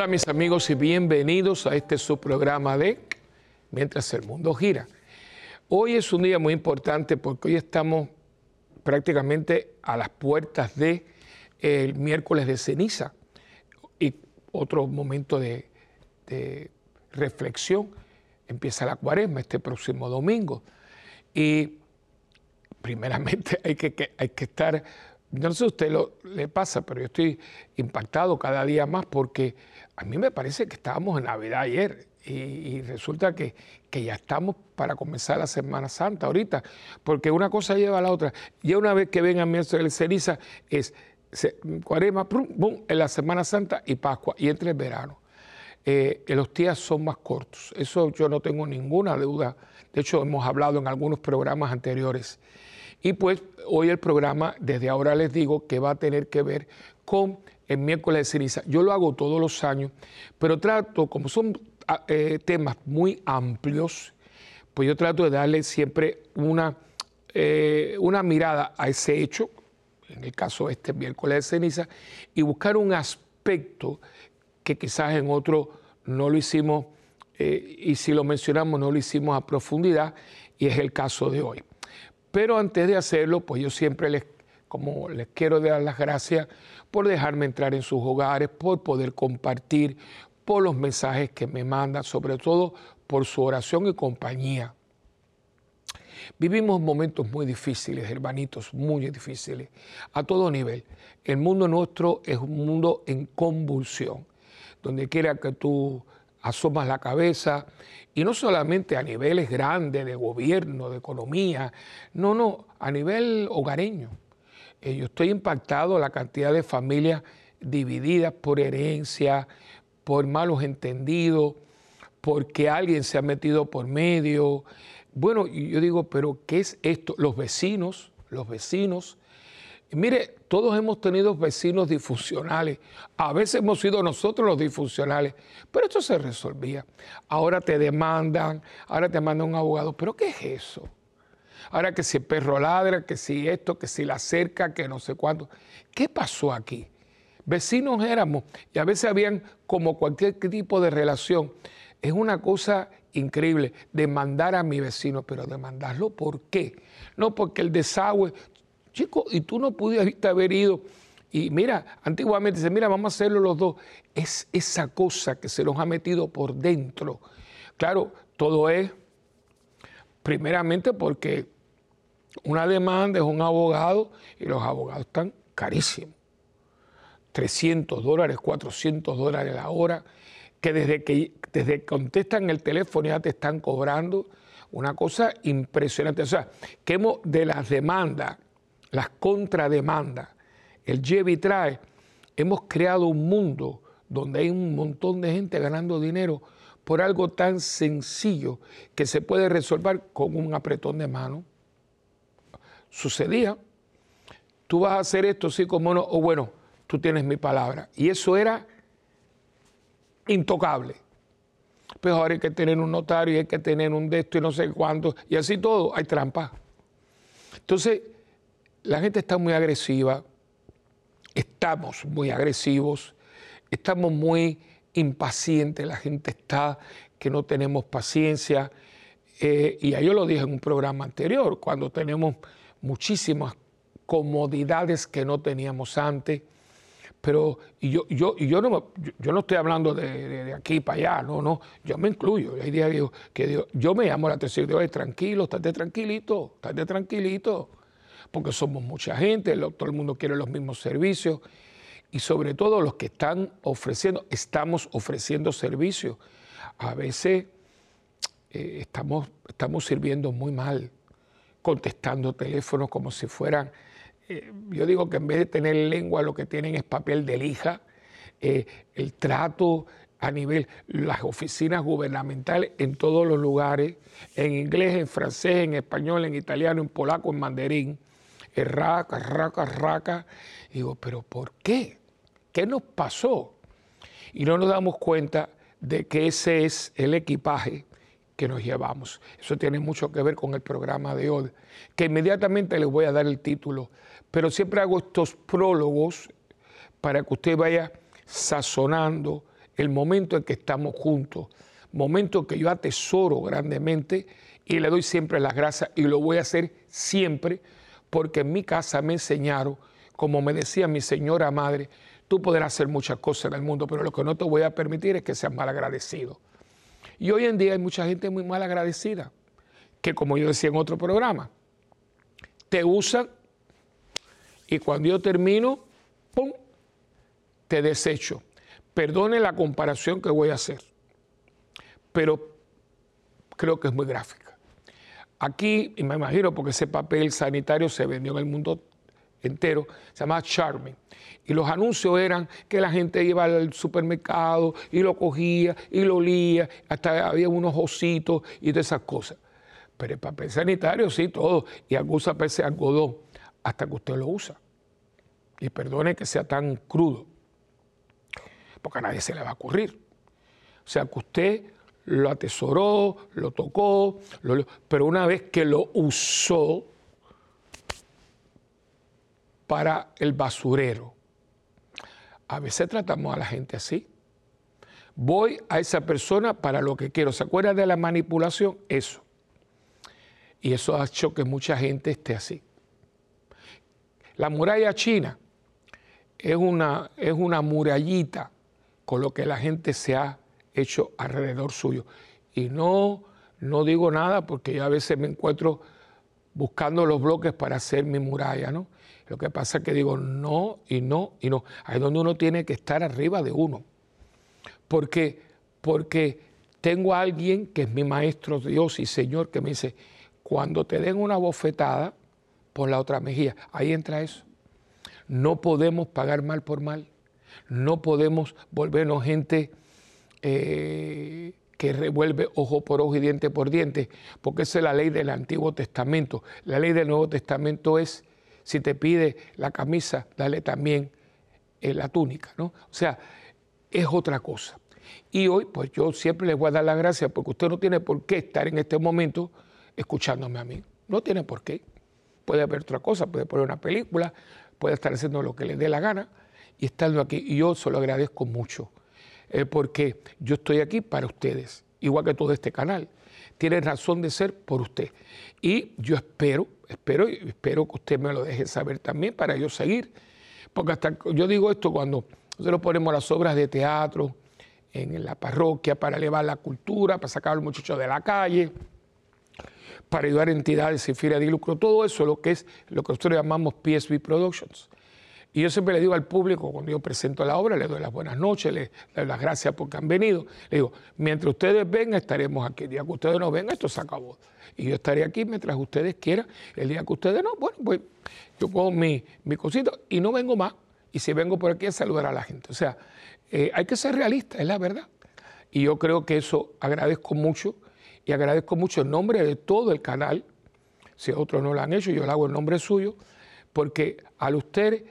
Hola mis amigos y bienvenidos a este subprograma de Mientras el mundo gira. Hoy es un día muy importante porque hoy estamos prácticamente a las puertas de miércoles de ceniza y otro momento de, de reflexión. Empieza la cuaresma este próximo domingo y primeramente hay que, hay que estar no sé si a usted lo, le pasa, pero yo estoy impactado cada día más porque a mí me parece que estábamos en Navidad ayer y, resulta que, ya estamos para comenzar la Semana Santa ahorita, porque una cosa lleva a la otra. Ya una vez que venga el ceniza es cuaresma, en la Semana Santa y Pascua y entre el verano. Eh, los días son más cortos, eso yo no tengo ninguna duda. De hecho, hemos hablado en algunos programas anteriores. Y pues hoy el programa, desde ahora les digo que va a tener que ver con el miércoles de ceniza. Yo lo hago todos los años, pero trato, como son ah, eh, temas muy amplios, pues yo trato de darle siempre una, eh, una mirada a ese hecho, en el caso de este miércoles de ceniza, y buscar un aspecto que quizás en otro no lo hicimos, eh, y si lo mencionamos no lo hicimos a profundidad, y es el caso de hoy. Pero antes de hacerlo, pues yo siempre les, como les quiero dar las gracias por dejarme entrar en sus hogares, por poder compartir, por los mensajes que me mandan, sobre todo por su oración y compañía. Vivimos momentos muy difíciles, hermanitos, muy difíciles, a todo nivel. El mundo nuestro es un mundo en convulsión. Donde quiera que tú asomas la cabeza, y no solamente a niveles grandes de gobierno, de economía, no, no, a nivel hogareño. Eh, yo estoy impactado la cantidad de familias divididas por herencia, por malos entendidos, porque alguien se ha metido por medio. Bueno, yo digo, pero ¿qué es esto? Los vecinos, los vecinos mire, todos hemos tenido vecinos disfuncionales. A veces hemos sido nosotros los disfuncionales, pero esto se resolvía. Ahora te demandan, ahora te manda un abogado. ¿Pero qué es eso? Ahora que si el perro ladra, que si esto, que si la cerca, que no sé cuánto. ¿Qué pasó aquí? Vecinos éramos y a veces habían como cualquier tipo de relación. Es una cosa increíble demandar a mi vecino, pero demandarlo ¿por qué? No porque el desagüe, Chico, y tú no pudiste haber ido. Y mira, antiguamente dice, mira, vamos a hacerlo los dos. Es esa cosa que se nos ha metido por dentro. Claro, todo es primeramente porque una demanda es un abogado y los abogados están carísimos. 300 dólares, 400 dólares la hora, que desde que, desde contestan el teléfono ya te están cobrando una cosa impresionante. O sea, que hemos de las demandas las contrademandas, el lleve trae, hemos creado un mundo donde hay un montón de gente ganando dinero por algo tan sencillo que se puede resolver con un apretón de mano. Sucedía, tú vas a hacer esto, sí como no, o bueno, tú tienes mi palabra. Y eso era intocable. Pues ahora hay que tener un notario y hay que tener un de esto y no sé cuánto, y así todo, hay trampa. Entonces, la gente está muy agresiva, estamos muy agresivos, estamos muy impacientes, la gente está que no tenemos paciencia. Eh, y yo lo dije en un programa anterior, cuando tenemos muchísimas comodidades que no teníamos antes. Pero y yo, yo, yo, no, yo no estoy hablando de, aquí para allá, no, no, yo me incluyo. Hay días que yo me llamo la atención, digo, tranquilo, estate tranquilito, estate tranquilito porque somos mucha gente, todo el mundo quiere los mismos servicios y sobre todo los que están ofreciendo, estamos ofreciendo servicios. A veces eh, estamos, estamos sirviendo muy mal, contestando teléfonos como si fueran, eh, yo digo que en vez de tener lengua lo que tienen es papel de lija, eh, el trato a nivel, las oficinas gubernamentales en todos los lugares, en inglés, en francés, en español, en italiano, en polaco, en mandarín raca, raca, raca. digo, pero ¿por qué? ¿Qué nos pasó? Y no nos damos cuenta de que ese es el equipaje que nos llevamos. Eso tiene mucho que ver con el programa de hoy, que inmediatamente les voy a dar el título, pero siempre hago estos prólogos para que usted vaya sazonando el momento en que estamos juntos, momento que yo atesoro grandemente y le doy siempre las gracias y lo voy a hacer siempre porque en mi casa me enseñaron, como me decía mi señora madre, tú podrás hacer muchas cosas en el mundo, pero lo que no te voy a permitir es que seas mal agradecido. Y hoy en día hay mucha gente muy mal agradecida, que como yo decía en otro programa, te usan y cuando yo termino, ¡pum!, te desecho. Perdone la comparación que voy a hacer, pero creo que es muy gráfica. Aquí, y me imagino porque ese papel sanitario se vendió en el mundo entero, se llama Charming. Y los anuncios eran que la gente iba al supermercado y lo cogía y lo olía, hasta había unos ositos y de esas cosas. Pero el papel sanitario sí, todo. Y algunos ese algodón hasta que usted lo usa. Y perdone que sea tan crudo, porque a nadie se le va a ocurrir. O sea, que usted lo atesoró, lo tocó, pero una vez que lo usó para el basurero, a veces tratamos a la gente así. Voy a esa persona para lo que quiero. ¿Se acuerda de la manipulación? Eso. Y eso ha hecho que mucha gente esté así. La muralla china es una, es una murallita con lo que la gente se ha hecho alrededor suyo. Y no, no digo nada porque yo a veces me encuentro buscando los bloques para hacer mi muralla, ¿no? Lo que pasa es que digo no y no y no. Ahí es donde uno tiene que estar arriba de uno. Porque, porque tengo a alguien que es mi maestro Dios y Señor que me dice, cuando te den una bofetada, por la otra mejilla. Ahí entra eso. No podemos pagar mal por mal. No podemos volvernos gente eh, que revuelve ojo por ojo y diente por diente, porque esa es la ley del Antiguo Testamento. La ley del Nuevo Testamento es, si te pide la camisa, dale también eh, la túnica, ¿no? O sea, es otra cosa. Y hoy, pues yo siempre les voy a dar las gracias porque usted no tiene por qué estar en este momento escuchándome a mí. No tiene por qué. Puede haber otra cosa, puede poner una película, puede estar haciendo lo que le dé la gana y estando aquí. Y yo se lo agradezco mucho, eh, porque yo estoy aquí para ustedes, igual que todo este canal. Tiene razón de ser por usted. Y yo espero, espero, espero que usted me lo deje saber también para yo seguir. Porque hasta yo digo esto cuando nosotros ponemos las obras de teatro en la parroquia para elevar la cultura, para sacar a los muchachos de la calle para ayudar a entidades sin fines de lucro, todo eso lo que es lo que nosotros llamamos PSB Productions. Y yo siempre le digo al público, cuando yo presento la obra, le doy las buenas noches, le doy las gracias porque han venido. Le digo, mientras ustedes vengan, estaremos aquí. El día que ustedes no vengan, esto se acabó. Y yo estaré aquí mientras ustedes quieran. El día que ustedes no, bueno, pues yo pongo mi, mi cosita y no vengo más. Y si vengo por aquí a saludar a la gente. O sea, eh, hay que ser realista, es la verdad. Y yo creo que eso agradezco mucho y agradezco mucho en nombre de todo el canal, si otros no lo han hecho, yo lo hago en nombre suyo, porque al usted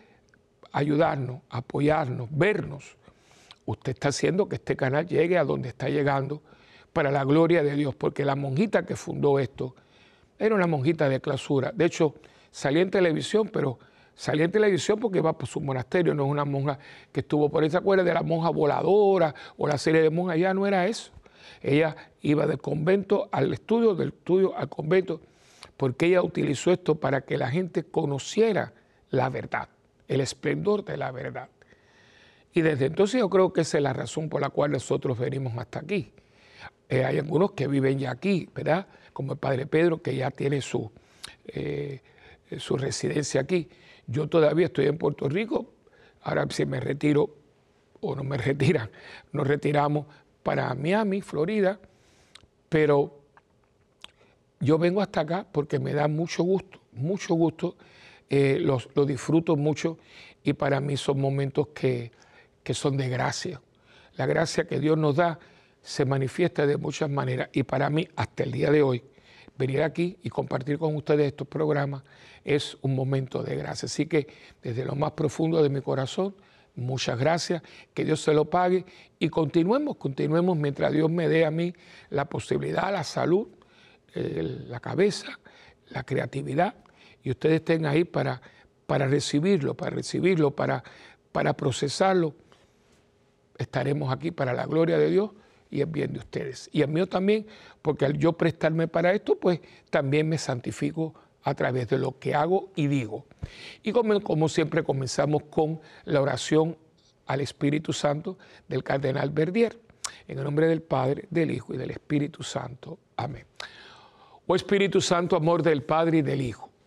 ayudarnos, apoyarnos, vernos, usted está haciendo que este canal llegue a donde está llegando para la gloria de Dios, porque la monjita que fundó esto era una monjita de clausura. De hecho, salía en televisión, pero salía en televisión porque iba por su monasterio, no es una monja que estuvo por esa cuerda de la monja voladora o la serie de monjas, ya no era eso. Ella iba del convento al estudio, del estudio al convento, porque ella utilizó esto para que la gente conociera la verdad, el esplendor de la verdad. Y desde entonces yo creo que esa es la razón por la cual nosotros venimos hasta aquí. Eh, hay algunos que viven ya aquí, ¿verdad? Como el Padre Pedro, que ya tiene su, eh, su residencia aquí. Yo todavía estoy en Puerto Rico, ahora si me retiro o no me retiran, nos retiramos para Miami, Florida, pero yo vengo hasta acá porque me da mucho gusto, mucho gusto, eh, lo disfruto mucho y para mí son momentos que, que son de gracia. La gracia que Dios nos da se manifiesta de muchas maneras y para mí hasta el día de hoy venir aquí y compartir con ustedes estos programas es un momento de gracia. Así que desde lo más profundo de mi corazón, Muchas gracias, que Dios se lo pague y continuemos, continuemos mientras Dios me dé a mí la posibilidad, la salud, la cabeza, la creatividad y ustedes estén ahí para, para recibirlo, para recibirlo, para, para procesarlo. estaremos aquí para la gloria de Dios y el bien de ustedes. Y el mío también, porque al yo prestarme para esto, pues también me santifico a través de lo que hago y digo. Y como, como siempre comenzamos con la oración al Espíritu Santo del Cardenal Verdier. En el nombre del Padre, del Hijo y del Espíritu Santo. Amén. Oh Espíritu Santo, amor del Padre y del Hijo,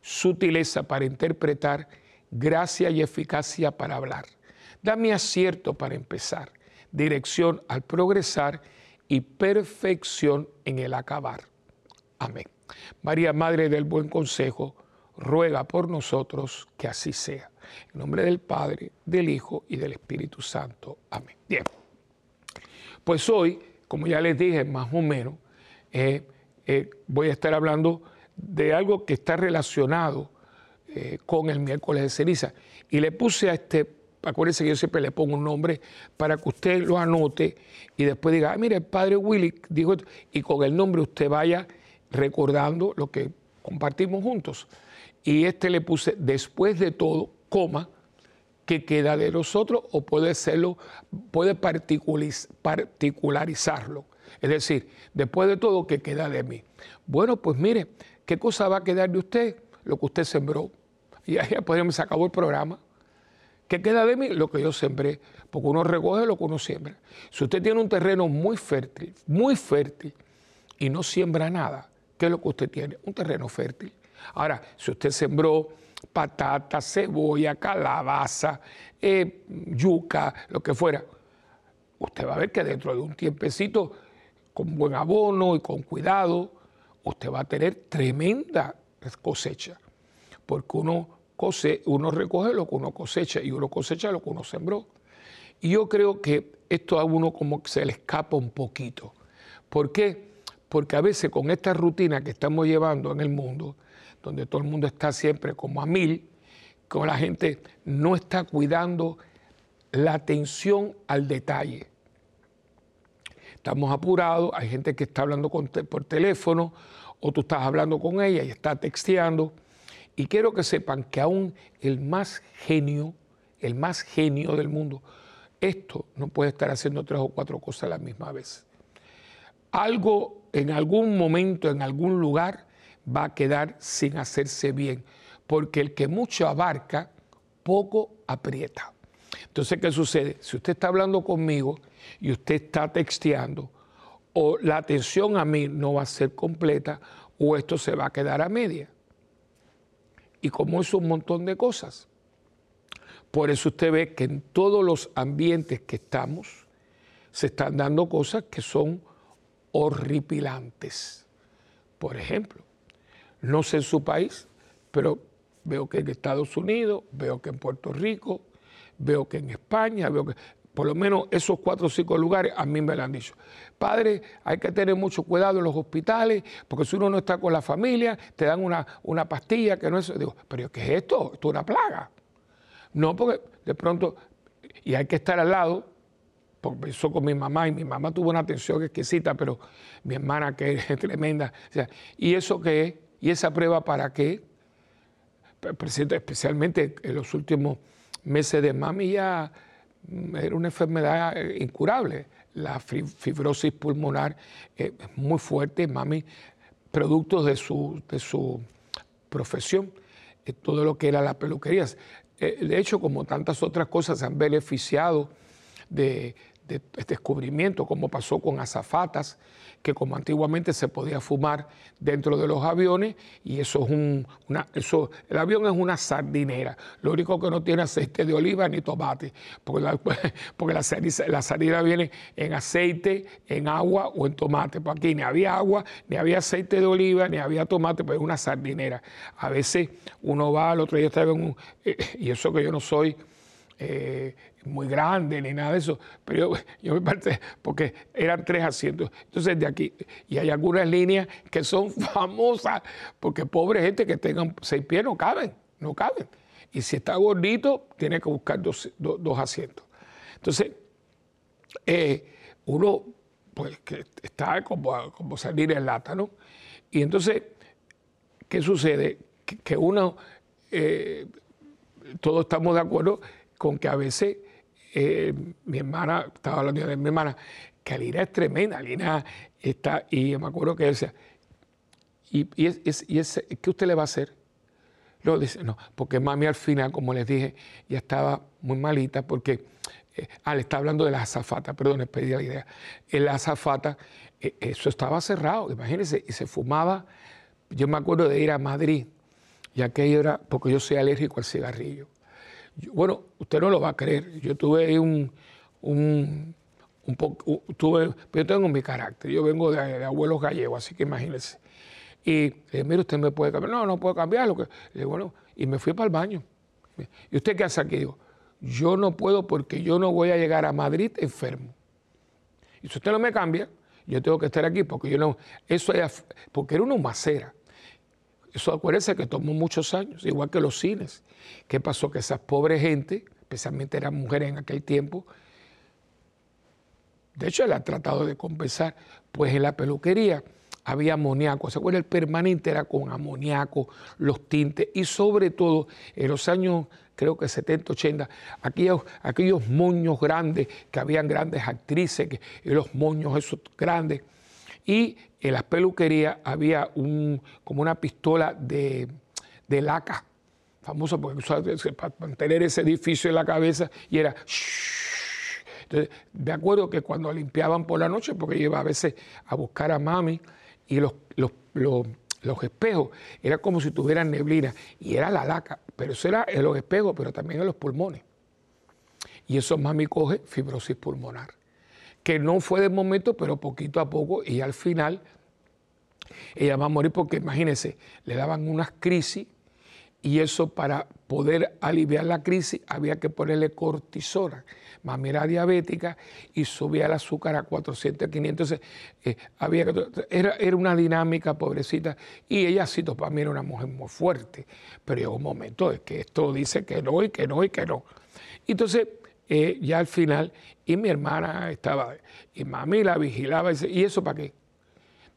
sutileza para interpretar, gracia y eficacia para hablar. Dame acierto para empezar, dirección al progresar y perfección en el acabar. Amén. María, Madre del Buen Consejo, ruega por nosotros que así sea. En nombre del Padre, del Hijo y del Espíritu Santo. Amén. Bien. Pues hoy, como ya les dije, más o menos, eh, eh, voy a estar hablando de algo que está relacionado eh, con el miércoles de ceniza. Y le puse a este, acuérdense que yo siempre le pongo un nombre para que usted lo anote y después diga, ah, mire, el padre Willy dijo esto, y con el nombre usted vaya recordando lo que compartimos juntos. Y este le puse, después de todo, coma, que queda de nosotros o puede serlo, puede particularizarlo. Es decir, después de todo, ¿qué queda de mí? Bueno, pues mire, ¿qué cosa va a quedar de usted? Lo que usted sembró. Y ahí podríamos, se acabó el programa. ¿Qué queda de mí? Lo que yo sembré. Porque uno recoge lo que uno siembra. Si usted tiene un terreno muy fértil, muy fértil, y no siembra nada, ¿qué es lo que usted tiene? Un terreno fértil. Ahora, si usted sembró patata, cebolla, calabaza, eh, yuca, lo que fuera, usted va a ver que dentro de un tiempecito, con buen abono y con cuidado, usted va a tener tremenda cosecha. Porque uno, cose, uno recoge lo que uno cosecha y uno cosecha lo que uno sembró. Y yo creo que esto a uno como que se le escapa un poquito. ¿Por qué? Porque a veces con esta rutina que estamos llevando en el mundo, donde todo el mundo está siempre como a mil, como la gente no está cuidando la atención al detalle. Estamos apurados, hay gente que está hablando por teléfono o tú estás hablando con ella y está texteando. Y quiero que sepan que aún el más genio, el más genio del mundo, esto no puede estar haciendo tres o cuatro cosas a la misma vez. Algo en algún momento, en algún lugar, va a quedar sin hacerse bien, porque el que mucho abarca, poco aprieta. Entonces, ¿qué sucede? Si usted está hablando conmigo y usted está texteando, o la atención a mí no va a ser completa, o esto se va a quedar a media. Y como es un montón de cosas. Por eso usted ve que en todos los ambientes que estamos se están dando cosas que son horripilantes. Por ejemplo, no sé en su país, pero veo que en Estados Unidos, veo que en Puerto Rico, veo que en España, veo que por lo menos esos cuatro o cinco lugares a mí me lo han dicho. Padre, hay que tener mucho cuidado en los hospitales, porque si uno no está con la familia, te dan una, una pastilla que no es... Digo, pero ¿qué es esto? Esto es una plaga. No, porque de pronto, y hay que estar al lado, porque empezó con mi mamá y mi mamá tuvo una atención exquisita, pero mi hermana que es tremenda. ¿Y eso qué es? ¿Y esa prueba para qué? Especialmente en los últimos meses de mami ya era una enfermedad eh, incurable. La fibrosis pulmonar es muy fuerte, mami, producto de su, de su profesión, eh, todo lo que era la peluquería. Eh, de hecho, como tantas otras cosas, se han beneficiado de, de descubrimiento, como pasó con azafatas, que como antiguamente se podía fumar dentro de los aviones, y eso es un, una, eso, el avión es una sardinera, lo único que no tiene aceite de oliva ni tomate, porque la, porque la, la sardina viene en aceite, en agua o en tomate, pues aquí ni había agua, ni había aceite de oliva, ni había tomate, pues es una sardinera. A veces uno va, al otro día estaba en un, eh, y eso que yo no soy eh, muy grande ni nada de eso, pero yo, me parece, porque eran tres asientos. Entonces de aquí, y hay algunas líneas que son famosas, porque pobre gente que tengan seis pies no caben, no caben. Y si está gordito, tiene que buscar dos, asientos. Entonces, eh, uno, pues que está como, como salir en lata. Y entonces, ¿qué sucede? Que, uno, eh, todos estamos de acuerdo con que a veces eh, mi hermana, estaba hablando de mi hermana, que Alina es tremenda, Alina está, y me acuerdo que decía, ¿y, es, y es, qué usted le va a hacer? Luego dice, no, porque mami al final, como les dije, ya estaba muy malita porque, eh, ah, le está hablando de la azafata, perdón, les pedí la idea. En la azafata, eh, eso estaba cerrado, imagínense, y se fumaba. Yo me acuerdo de ir a Madrid, y aquello era, porque yo soy alérgico al cigarrillo bueno, usted no lo va a creer. Yo tuve un, un, un poco, tuve, yo tengo mi carácter. Yo vengo de, abuelos gallegos, así que imagínese. Y le dije, mire, usted me puede cambiar. No, no puedo cambiarlo. Le bueno, y me fui para el baño. ¿Y usted qué hace aquí? Digo, yo no puedo porque yo no voy a llegar a Madrid enfermo. Y si usted no me cambia, yo tengo que estar aquí porque yo no. Eso es. Porque era una macera. Eso acuérdense que tomó muchos años, igual que los cines. ¿Qué pasó? Que esas pobres gente, especialmente eran mujeres en aquel tiempo, de hecho él ha tratado de compensar, pues en la peluquería había amoníaco. ¿Se acuerdan? El permanente era con amoníaco, los tintes y sobre todo en los años, creo que 70, 80, aquellos, aquellos moños grandes, que habían grandes actrices, que, y los moños esos grandes. Y en las peluquerías había un, como una pistola de, laca, famosa porque para mantener ese edificio en la cabeza, y era... Entonces, me acuerdo que cuando limpiaban por la noche, porque yo iba a veces a buscar a mami, y los, los, espejos, era como si tuvieran neblina, y era la laca, pero eso era en los espejos, pero también en los pulmones. Y eso mami coge fibrosis pulmonar que no fue de momento, pero poquito a poco, y al final ella va a morir porque imagínense, le daban unas crisis y eso para poder aliviar la crisis había que ponerle cortisona. Mami era diabética y subía el azúcar a 400, 500. Entonces, había era, era, una dinámica, pobrecita. Y ella sí, para mí era una mujer muy fuerte. Pero llegó un momento de que esto dice que no y que no y que no. Entonces, eh, ya al final, y mi hermana estaba, y mami la vigilaba, y eso para qué.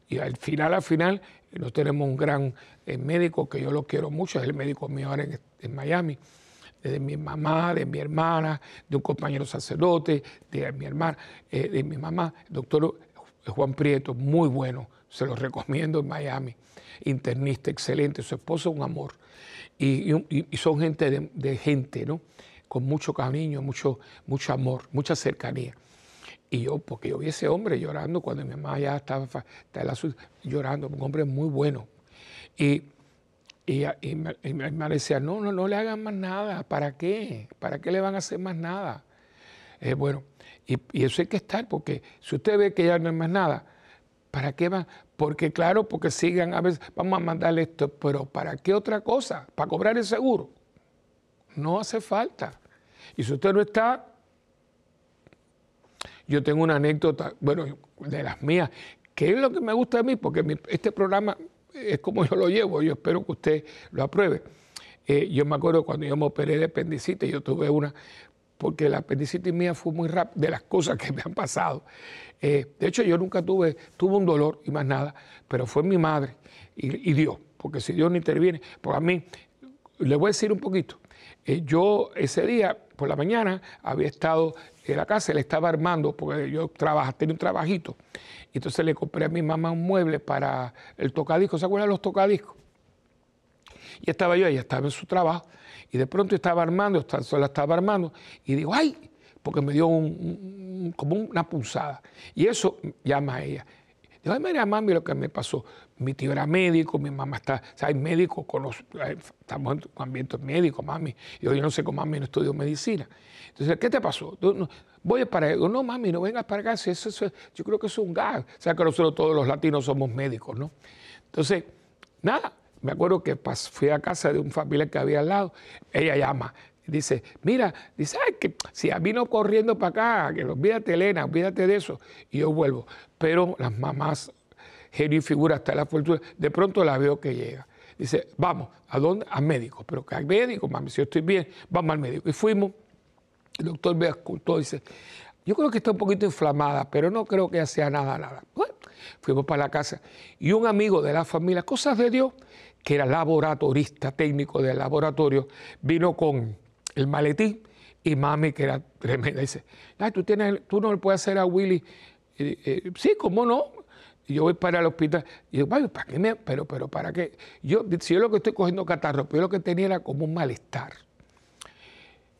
Y al final, al final, no tenemos un gran eh, médico que yo lo quiero mucho, es el médico mío ahora en, Miami, de mi mamá, de mi hermana, de un compañero sacerdote, de mi hermana, eh, de mi mamá, doctor Juan Prieto, muy bueno, se lo recomiendo en Miami, internista excelente, su esposo un amor. Y, son gente de gente, ¿no? Con mucho cariño, mucho, mucho amor, mucha cercanía. Y yo, porque yo vi ese hombre llorando cuando mi mamá ya estaba, llorando, un hombre muy bueno. Y, y, mi hermana decía, no, no, no le hagan más nada, ¿para qué? ¿Para qué le van a hacer más nada? Eh, bueno, y, y, eso hay que estar, porque si usted ve que ya no hay más nada, ¿para qué van? Porque claro, porque sigan a veces, vamos a mandarle esto, pero ¿para qué otra cosa? ¿Para cobrar el seguro? No hace falta. Y si usted no está, yo tengo una anécdota, bueno, de las mías, que es lo que me gusta de mí, porque este programa es como yo lo llevo, yo espero que usted lo apruebe. Eh, yo me acuerdo cuando yo me operé de apendicitis, yo tuve una, porque la apendicitis mía fue muy rápida, de las cosas que me han pasado. Eh, de hecho, yo nunca tuve, tuve un dolor y más nada, pero fue mi madre y, y Dios, porque si Dios no interviene, pues a mí, le voy a decir un poquito, eh, yo ese día, por la mañana, había estado en la casa, le estaba armando, porque yo trabajo, tenía un trabajito. Y entonces le compré a mi mamá un mueble para el tocadisco. ¿Se acuerdan los tocadiscos? Y estaba yo, ella estaba en su trabajo, y de pronto estaba armando, la estaba armando, y digo, ¡ay! Porque me dio como una punzada. Y eso llama a ella. Digo, ay, mira, mami, lo que me pasó mi tío era médico, mi mamá está, o sea, hay médicos, estamos en un ambiente médico, mami. Yo, yo no sé cómo mami no estudió medicina. Entonces, ¿qué te pasó? voy para allá. No, mami, no vengas para acá. Eso, eso, yo creo que es un gas. O sea, que nosotros todos los latinos somos médicos, ¿no? Entonces, nada, me acuerdo que fui a casa de un familiar que había al lado. Ella llama, dice, mira, dice, ay, que si vino corriendo para acá, que olvídate Elena, olvídate de eso, y yo vuelvo. Pero las mamás, genio y figura hasta la fortuna, de pronto la veo que llega. Dice, vamos, ¿a dónde? Al médico. Pero que al médico, mami, si yo estoy bien, vamos al médico. Y fuimos, el doctor me escuchó y dice, yo creo que está un poquito inflamada, pero no creo que sea nada, nada. Bueno, fuimos para la casa y un amigo de la familia, cosas de Dios, que era laboratorista, técnico del laboratorio, vino con el maletín y mami, que era tremenda, dice, Ay, ¿tú, tienes, tú no le puedes hacer a Willy. Eh, sí, ¿cómo no? Yo voy para el hospital y digo, ¿para qué me? Pero, pero, ¿para qué? Yo, si yo lo que estoy cogiendo catarro, pero yo lo que tenía era como un malestar.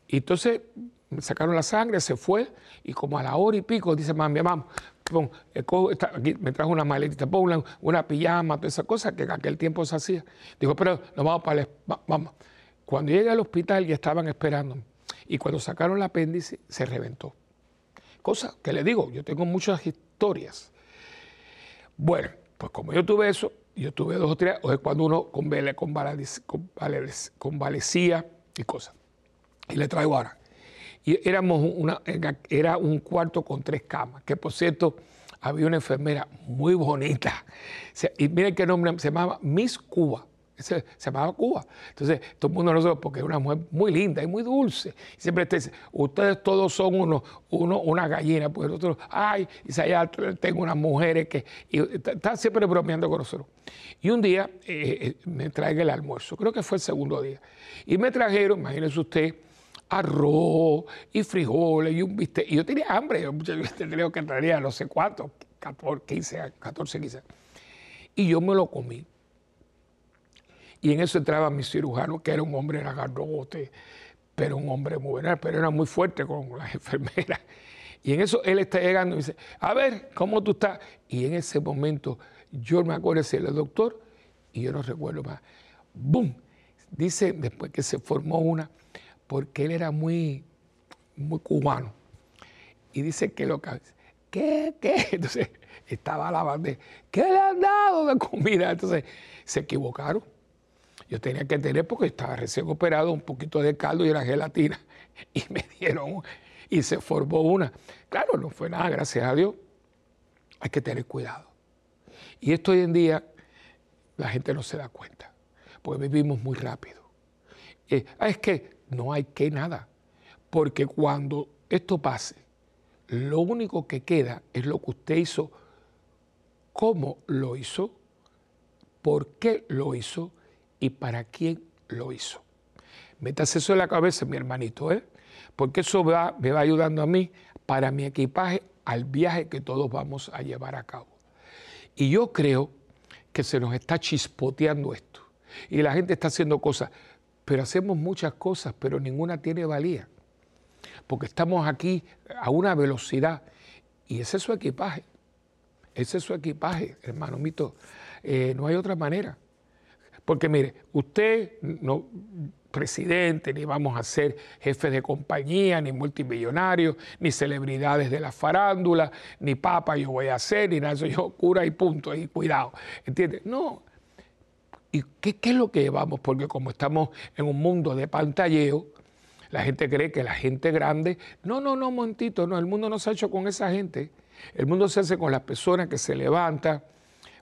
Y entonces me sacaron la sangre, se fue, y como a la hora y pico, dice, mami, vamos, pon, aquí, me trajo una maletita, pon una, una, pijama, toda esa cosa que en aquel tiempo se hacía. Dijo, pero nos vamos para el, vamos. Cuando llegué al hospital ya estaban esperando. Y cuando sacaron el apéndice, se reventó. Cosa que le digo, yo tengo muchas historias. Bueno, pues como yo tuve eso, yo tuve dos o tres, o es cuando uno convalecía y cosas. Y le traigo ahora. Y éramos una, era un cuarto con tres camas, que por cierto había una enfermera muy bonita. Y miren qué nombre, se llamaba Miss Cuba. Se, llamaba Cuba. Entonces, todo el mundo sabe porque es una mujer muy linda y muy dulce. Y siempre te dice, ustedes todos son uno, uno, una gallina, pues nosotros, ay, y allá tengo unas mujeres que. Y está siempre bromeando con nosotros. Y un día eh, eh, me trae el almuerzo, creo que fue el segundo día. Y me trajeron, imagínese usted, arroz y frijoles y un bistec. Y yo tenía hambre, yo tenía que traer no sé cuánto, 14, 15, 14, 15. Y yo me lo comí. Y en eso entraba mi cirujano, que era un hombre, era garrote, pero un hombre muy bueno, pero era muy fuerte con las enfermeras. Y en eso él está llegando y dice, a ver, ¿cómo tú estás? Y en ese momento yo me acuerdo de decirle, doctor, y yo no recuerdo más, ¡boom! Dice, después que se formó una, porque él era muy, muy cubano. Y dice que lo que... ¿Qué? ¿Qué? Entonces estaba la bandeja. ¿Qué le han dado de comida? Entonces se equivocaron. Yo tenía que tener, porque estaba recién operado, un poquito de caldo y la gelatina. Y me dieron, y se formó una. Claro, no fue nada, gracias a Dios. Hay que tener cuidado. Y esto hoy en día la gente no se da cuenta, porque vivimos muy rápido. Eh, ah, es que no hay que nada. Porque cuando esto pase, lo único que queda es lo que usted hizo, cómo lo hizo, por qué lo hizo y para quién lo hizo. Métase eso en la cabeza, mi hermanito, ¿eh? porque eso va, me va ayudando a mí para mi equipaje al viaje que todos vamos a llevar a cabo. Y yo creo que se nos está chispoteando esto. Y la gente está haciendo cosas. Pero hacemos muchas cosas, pero ninguna tiene valía. Porque estamos aquí a una velocidad y ese es su equipaje. Ese es su equipaje, hermano. Eh, no hay otra manera. Porque mire, usted no presidente, ni vamos a ser jefes de compañía, ni multimillonarios, ni celebridades de la farándula, ni papa yo voy a ser, ni nada, soy yo cura y punto, y cuidado. ¿Entiendes? No, ¿Y qué, es lo que llevamos? Porque como estamos en un mundo de pantalleo, la gente cree que la gente grande, no, no, no, montito, no, el mundo no se ha hecho con esa gente. El mundo se hace con las personas que se levantan,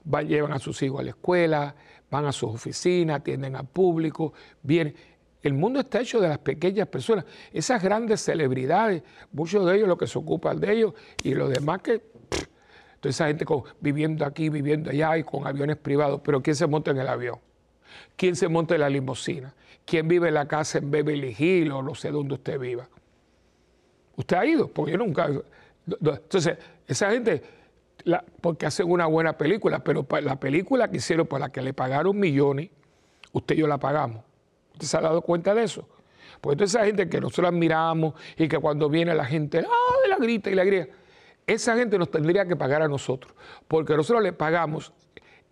van, llevan a sus hijos a la escuela, van a sus oficinas, atienden al público, vienen. El mundo está hecho de las pequeñas personas. Esas grandes celebridades, muchos de ellos lo que se ocupan de ellos y los demás que... Toda esa gente viviendo aquí, viviendo allá y con aviones privados. Pero ¿quién se monta en el avión? ¿Quién se monta en la limusina? ¿Quién vive en la casa en Beverly Hills o no sé dónde usted viva? ¿Usted ha ido? Porque yo nunca... Entonces, esa gente, porque hacen una buena película, pero la película que hicieron, por la que le pagaron millones, usted y yo la pagamos. ¿Usted se ha dado cuenta de eso? Pues toda esa gente que nosotros admiramos y que cuando viene la gente, ¡ah! la grita y la grita. Esa gente nos tendría que pagar a nosotros, porque nosotros le pagamos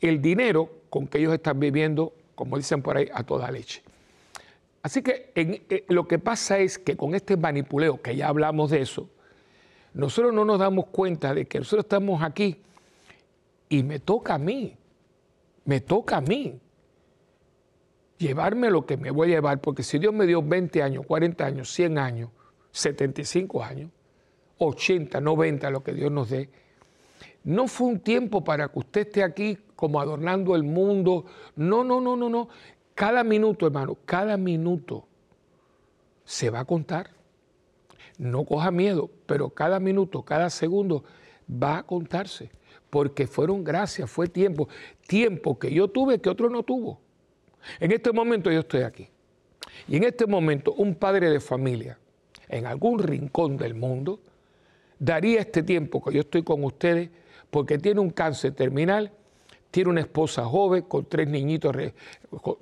el dinero con que ellos están viviendo como dicen por ahí, a toda leche. Así que eh, lo que pasa es que con este manipuleo, que ya hablamos de eso, nosotros no nos damos cuenta de que nosotros estamos aquí y me toca a mí, me toca a mí. llevarme lo que me voy a llevar, porque si Dios me dio 20 años, 40 años, 100 años, 75 años, 80, 90, lo que Dios nos dé, no fue un tiempo para que usted esté aquí como adornando el mundo. No, no, no, no, no. Cada minuto, hermano, cada minuto se va a contar. No coja miedo, pero cada minuto, cada segundo va a contarse. Porque fueron gracias, fue tiempo. Tiempo que yo tuve que otro no tuvo. En este momento yo estoy aquí. Y en este momento un padre de familia en algún rincón del mundo daría este tiempo que yo estoy con ustedes porque tiene un cáncer terminal, tiene una esposa joven con tres niñitos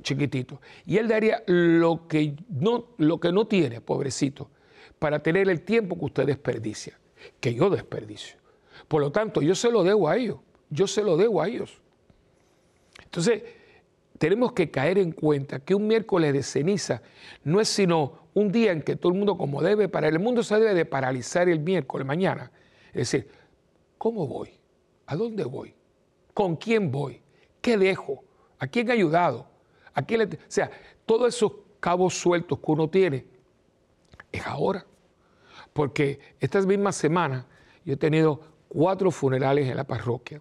chiquititos. Y él daría lo que no, lo que no tiene, pobrecito, para tener el tiempo que usted desperdicia, que yo desperdicio. Por lo tanto, yo se lo debo a ellos, yo se lo debo a ellos. Entonces, tenemos que caer en cuenta que un miércoles de ceniza no es sino un día en que todo el mundo, como debe, para el mundo se debe de paralizar el miércoles, mañana. Es decir, ¿cómo voy? ¿A dónde voy? ¿Con quién voy? ¿Qué dejo? ¿A quién he ayudado? ¿A quién O sea, todos esos cabos sueltos que uno tiene es ahora. Porque estas mismas semanas yo he tenido cuatro funerales en la parroquia.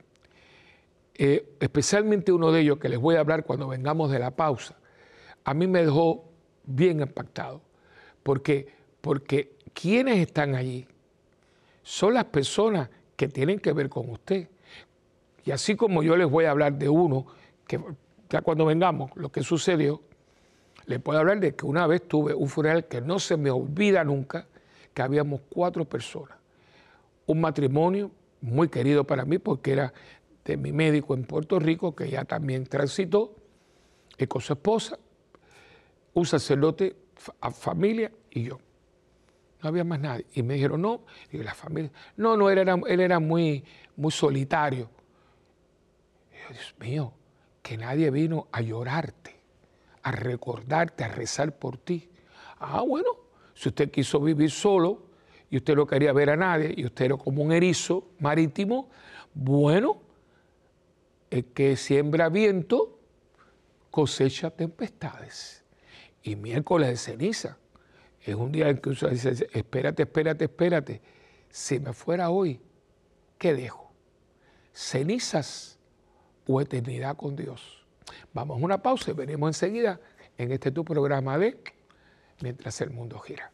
Eh, especialmente uno de ellos que les voy a hablar cuando vengamos de la pausa, a mí me dejó bien impactado. Porque, porque quienes están allí son las personas que tienen que ver con usted. Y así como yo les voy a hablar de uno, que ya cuando vengamos, lo que sucedió, les puedo hablar de que una vez tuve un funeral que no se me olvida nunca, que habíamos cuatro personas. Un matrimonio muy querido para mí porque era de mi médico en Puerto Rico, que ya también transitó, y con su esposa, un sacerdote, a familia y yo. No había más nadie. Y me dijeron, no, y la familia, no, no, él era, muy, muy solitario. Dios mío, que nadie vino a llorarte, a recordarte, a rezar por ti. Ah, bueno, si usted quiso vivir solo y usted no quería ver a nadie y usted era como un erizo marítimo, bueno, el que siembra viento cosecha tempestades. Y miércoles de ceniza es un día en que usted dice, espérate, espérate, espérate. Si me fuera hoy, ¿qué dejo? Cenizas o eternidad con Dios. Vamos a una pausa y venimos enseguida en este tu programa de Mientras el mundo gira.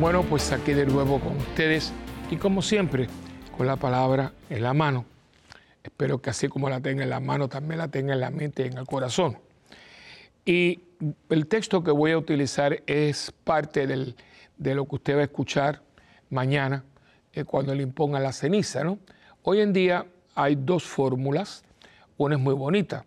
Bueno, pues aquí de nuevo con ustedes y como siempre, con la palabra en la mano. Espero que así como la tenga en la mano, también la tenga en la mente y en el corazón. Y el texto que voy a utilizar es parte de lo que usted va a escuchar mañana eh, cuando le imponga la ceniza. ¿no? Hoy en día hay dos fórmulas. Una es muy bonita,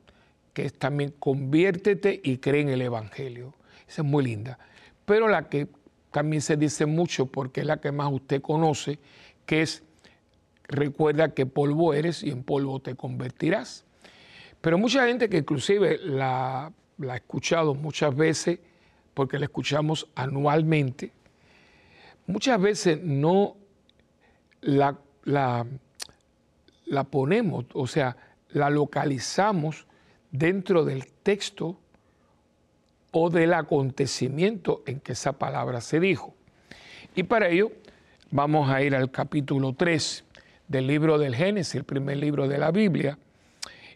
que es también conviértete y cree en el Evangelio. Esa es muy linda. Pero la que también se dice mucho porque es la que más usted conoce, que es recuerda que polvo eres y en polvo te convertirás. Pero mucha gente que inclusive la, ha escuchado muchas veces, porque la escuchamos anualmente, muchas veces no la, la, la ponemos, o sea, la localizamos dentro del texto o del acontecimiento en que esa palabra se dijo. Y para ello vamos a ir al capítulo 3 del libro del Génesis, el primer libro de la Biblia,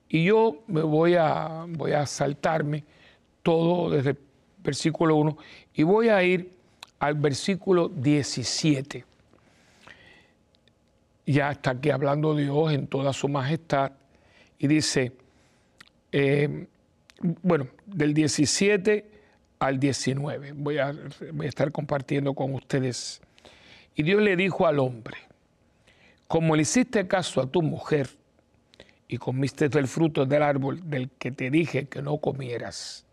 y yo me voy a, voy a saltarme todo desde el versículo 1 y voy a ir al versículo 17. Ya está aquí hablando Dios en toda su majestad y dice, eh, bueno, del 17 al 19. Voy a, estar compartiendo con ustedes. Y Dios le dijo al hombre, como le hiciste caso a tu mujer y comiste del fruto del árbol del que te dije que no comieras,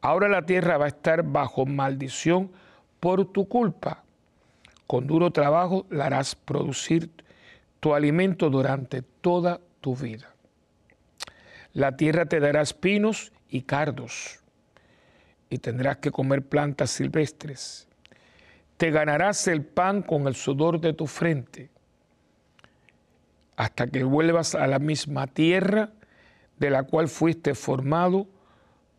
ahora la tierra va a estar bajo maldición por tu culpa. Con duro trabajo la harás producir tu alimento durante toda tu vida. La tierra te dará espinos y cardos, y tendrás que comer plantas silvestres. Te ganarás el pan con el sudor de tu frente, hasta que vuelvas a la misma tierra de la cual fuiste formado,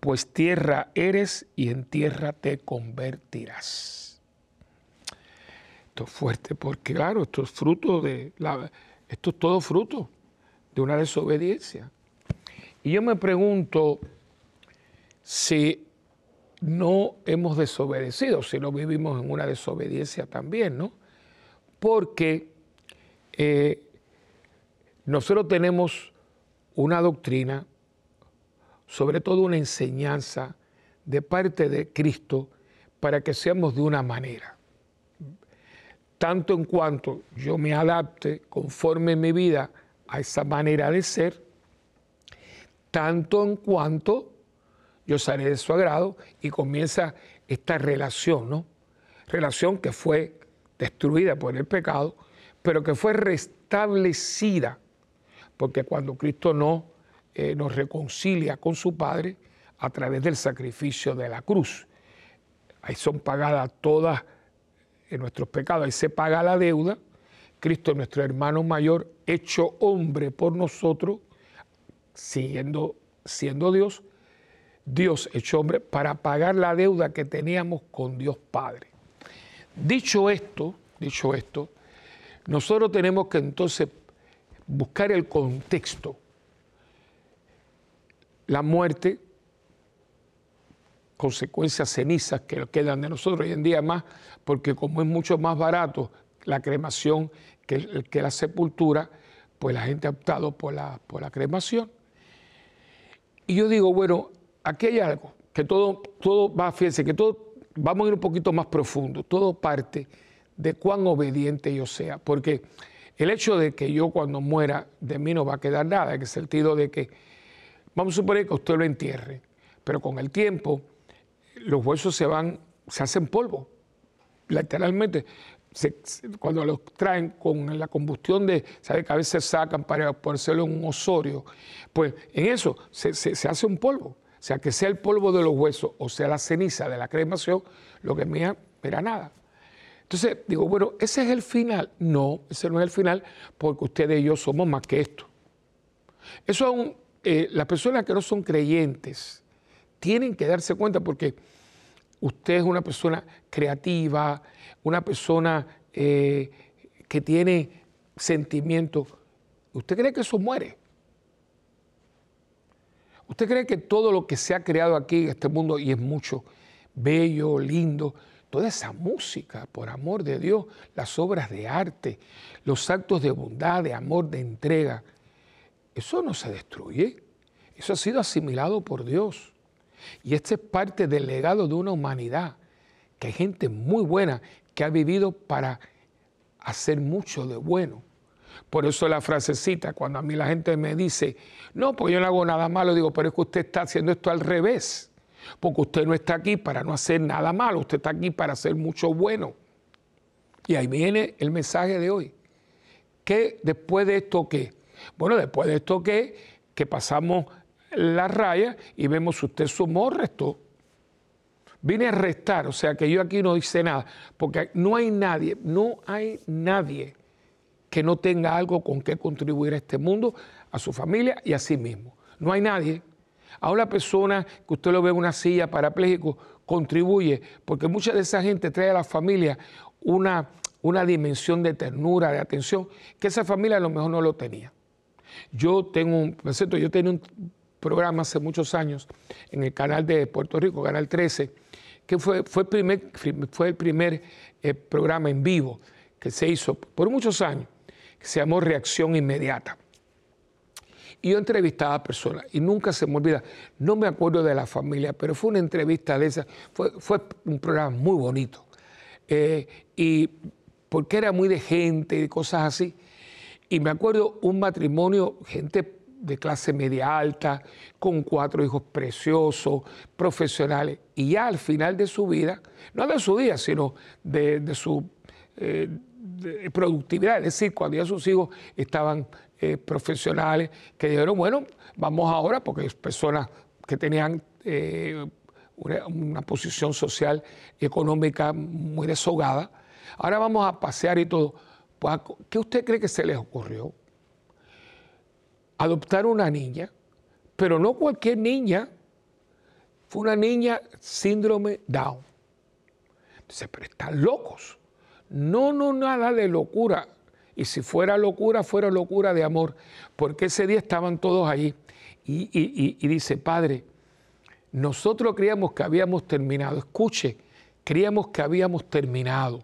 pues tierra eres y en tierra te convertirás. Esto es fuerte porque, claro, esto es fruto de la, esto es todo fruto de una desobediencia. Y yo me pregunto si no hemos desobedecido, si no vivimos en una desobediencia también, ¿no? Porque eh, nosotros tenemos una doctrina, sobre todo una enseñanza de parte de Cristo para que seamos de una manera. Tanto en cuanto yo me adapte conforme mi vida a esa manera de ser, tanto en cuanto yo salí de su agrado y comienza esta relación, ¿no? Relación que fue destruida por el pecado, pero que fue restablecida porque cuando Cristo eh, nos reconcilia con su Padre a través del sacrificio de la cruz, ahí son pagadas todas nuestros pecados, ahí se paga la deuda, Cristo nuestro hermano mayor, hecho hombre por nosotros, siendo, siendo Dios, Dios hecho hombre, para pagar la deuda que teníamos con Dios Padre. Dicho esto, dicho esto, nosotros tenemos que entonces buscar el contexto. La muerte, consecuencias cenizas que quedan de nosotros hoy en día más, porque como es mucho más barato la cremación que, la sepultura, pues la gente ha optado por la cremación. Y yo digo, bueno, aquí hay algo, que todo, todo va, fíjense, que todo, vamos a ir un poquito más profundo, todo parte de cuán obediente yo sea, porque el hecho de que yo cuando muera de mí no va a quedar nada, en el sentido de que, vamos a suponer que usted lo entierre, pero con el tiempo los huesos se van, se hacen polvo, literalmente. Cuando los traen con la combustión de, sabe que a veces sacan para ponérselo en un osorio, pues en eso se, hace un polvo. O sea, que sea el polvo de los huesos o sea la ceniza de la cremación, lo que me era nada. Entonces digo, bueno, ese es el final. No, ese no es el final porque ustedes y yo somos más que esto. Eso aún, eh, las personas que no son creyentes tienen que darse cuenta porque usted es una persona creativa, una persona eh, que tiene sentimientos. ¿Usted cree que eso muere? ¿Usted cree que todo lo que se ha creado aquí en este mundo, y es mucho, bello, lindo, toda esa música, por amor de Dios, las obras de arte, los actos de bondad, de amor, de entrega, eso no se destruye, eso ha sido asimilado por Dios. Y este es parte del legado de una humanidad, que hay gente muy buena que ha vivido para hacer mucho de bueno. Por eso la frasecita, cuando a mí la gente me dice, no, pues yo no hago nada malo, digo, pero es que usted está haciendo esto al revés porque usted no está aquí para no hacer nada malo, usted está aquí para hacer mucho bueno. Y ahí viene el mensaje de hoy. ¿Qué después de esto qué? Bueno, después de esto qué, que pasamos la raya y vemos usted sumó, restó. Vine a restar, o sea que yo aquí no hice nada, porque no hay nadie, no hay nadie que no tenga algo con qué contribuir a este mundo, a su familia y a sí mismo. No hay nadie. A una persona que usted lo ve en una silla parapléjico contribuye, porque mucha de esa gente trae a la familia una, una dimensión de ternura, de atención, que esa familia a lo mejor no lo tenía. Yo tengo un, yo tenía un programa hace muchos años en el canal de Puerto Rico, Canal 13, que fue, fue el primer, eh, programa en vivo que se hizo por muchos años, que se llamó Reacción Inmediata. Y yo entrevistaba a personas y nunca se me olvida, no me acuerdo de la familia, pero fue una entrevista de esa, fue, fue un programa muy bonito. Eh, y porque era muy de gente y cosas así. Y me acuerdo un matrimonio, gente de clase media alta, con cuatro hijos preciosos, profesionales, y ya al final de su vida, no de su día, sino de, su, eh, productividad, es decir, cuando ya sus hijos estaban eh, profesionales, que dijeron, bueno, vamos ahora, porque personas que tenían eh, una, posición social y económica muy deshogada, ahora vamos a pasear y todo. Pues, ¿Qué usted cree que se les ocurrió? Adoptar una niña, pero no cualquier niña, fue una niña síndrome Down. Entonces, pero están locos. No, no, nada de locura. Y si fuera locura, fuera locura de amor. Porque ese día estaban todos allí. Y, dice, Padre, nosotros creíamos que habíamos terminado. Escuche, creíamos que habíamos terminado.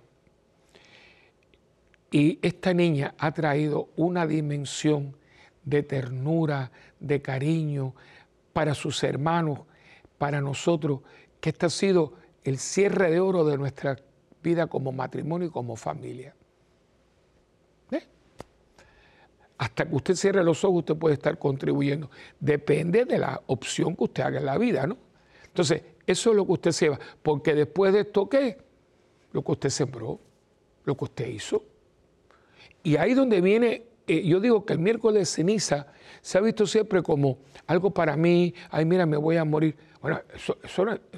Y esta niña ha traído una dimensión de ternura, de cariño para sus hermanos, para nosotros, que este ha sido el cierre de oro de nuestra vida como matrimonio y como familia. Hasta que usted cierre los ojos, usted puede estar contribuyendo. Depende de la opción que usted haga en la vida, ¿no? Entonces, eso es lo que usted se va. Porque después de esto, ¿qué? Lo que usted sembró, lo que usted hizo. Y ahí donde viene, eh, yo digo que el miércoles de ceniza se ha visto siempre como algo para mí, ay, mira, me voy a morir. Bueno, eso,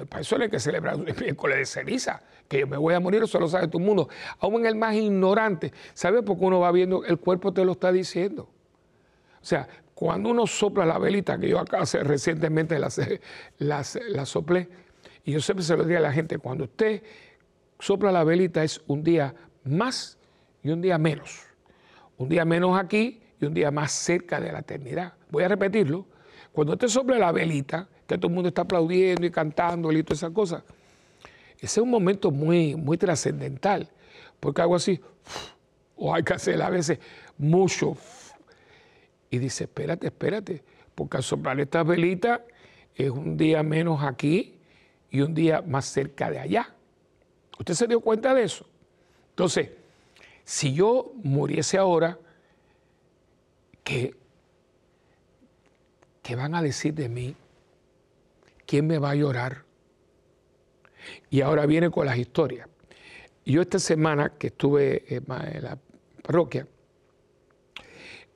para eso no hay que celebrar el miércoles de ceniza, que yo me voy a morir, eso lo sabe todo el mundo. Aún el más ignorante, ¿sabe? Porque uno va viendo, el cuerpo te lo está diciendo. O sea, cuando uno sopla la velita, que yo acá hace, recientemente la, la soplé, y yo siempre se lo diría a la gente, cuando usted sopla la velita es un día más y un día menos. Un día menos aquí y un día más cerca de la eternidad. Voy a repetirlo. Cuando usted sopla la velita, que todo el mundo está aplaudiendo y cantando y todas esas cosas. Ese es un momento muy, muy trascendental, porque hago así, o hay que hacer a veces mucho, y dice, espérate, espérate, porque al soplar esta velita es un día menos aquí y un día más cerca de allá. ¿Usted se dio cuenta de eso? Entonces, si yo muriese ahora, ¿qué, ¿qué van a decir de mí? ¿quién me va a llorar? Y ahora viene con las historias. Yo esta semana que estuve en la parroquia,